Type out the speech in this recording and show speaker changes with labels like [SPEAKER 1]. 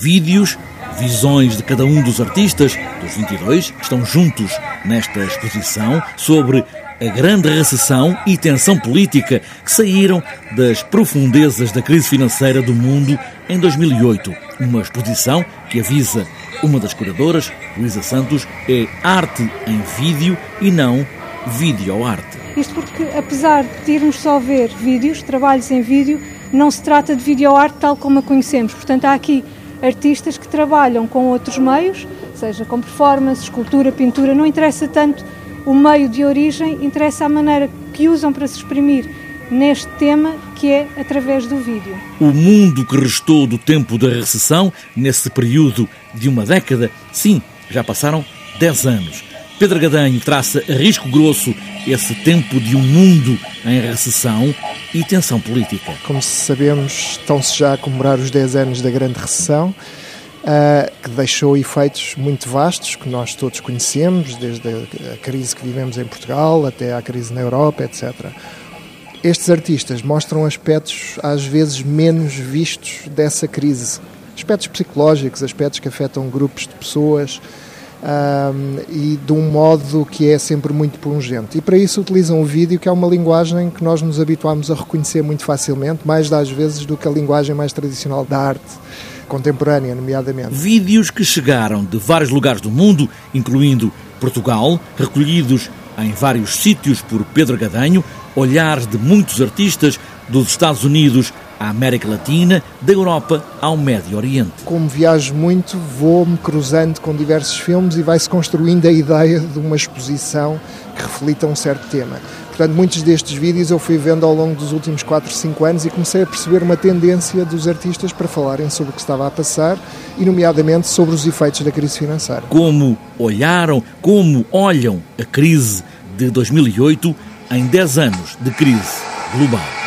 [SPEAKER 1] Vídeos, visões de cada um dos artistas, dos 22, estão juntos nesta exposição sobre a grande recessão e tensão política que saíram das profundezas da crise financeira do mundo em 2008. Uma exposição que avisa uma das curadoras, Luísa Santos, é arte em vídeo e não videoarte.
[SPEAKER 2] Isto porque, apesar de irmos só ver vídeos, trabalhos em vídeo, não se trata de videoarte tal como a conhecemos. Portanto, há aqui artistas que trabalham com outros meios, seja com performance, escultura, pintura, não interessa tanto o meio de origem, interessa a maneira que usam para se exprimir neste tema, que é através do vídeo.
[SPEAKER 1] O mundo que restou do tempo da recessão, nesse período de uma década, sim, já passaram 10 anos. Pedro Gadanho traça a risco grosso esse tempo de um mundo em recessão e tensão política.
[SPEAKER 3] Como sabemos, estão-se já a comemorar os 10 anos da grande recessão. Uh, que deixou efeitos muito vastos que nós todos conhecemos, desde a crise que vivemos em Portugal até à crise na Europa, etc. Estes artistas mostram aspectos às vezes menos vistos dessa crise, aspectos psicológicos, aspectos que afetam grupos de pessoas, um, e de um modo que é sempre muito pungente. E para isso utilizam o vídeo, que é uma linguagem que nós nos habituamos a reconhecer muito facilmente, mais das vezes do que a linguagem mais tradicional da arte contemporânea, nomeadamente.
[SPEAKER 1] Vídeos que chegaram de vários lugares do mundo, incluindo Portugal, recolhidos em vários sítios por Pedro Gadanho, olhares de muitos artistas dos Estados Unidos à América Latina, da Europa ao Médio Oriente.
[SPEAKER 3] Como viajo muito, vou-me cruzando com diversos filmes e vai-se construindo a ideia de uma exposição que reflita um certo tema. Portanto, muitos destes vídeos eu fui vendo ao longo dos últimos 4, 5 anos e comecei a perceber uma tendência dos artistas para falarem sobre o que estava a passar e, nomeadamente, sobre os efeitos da crise financeira.
[SPEAKER 1] Como olharam, como olham a crise de 2008 em 10 anos de crise global.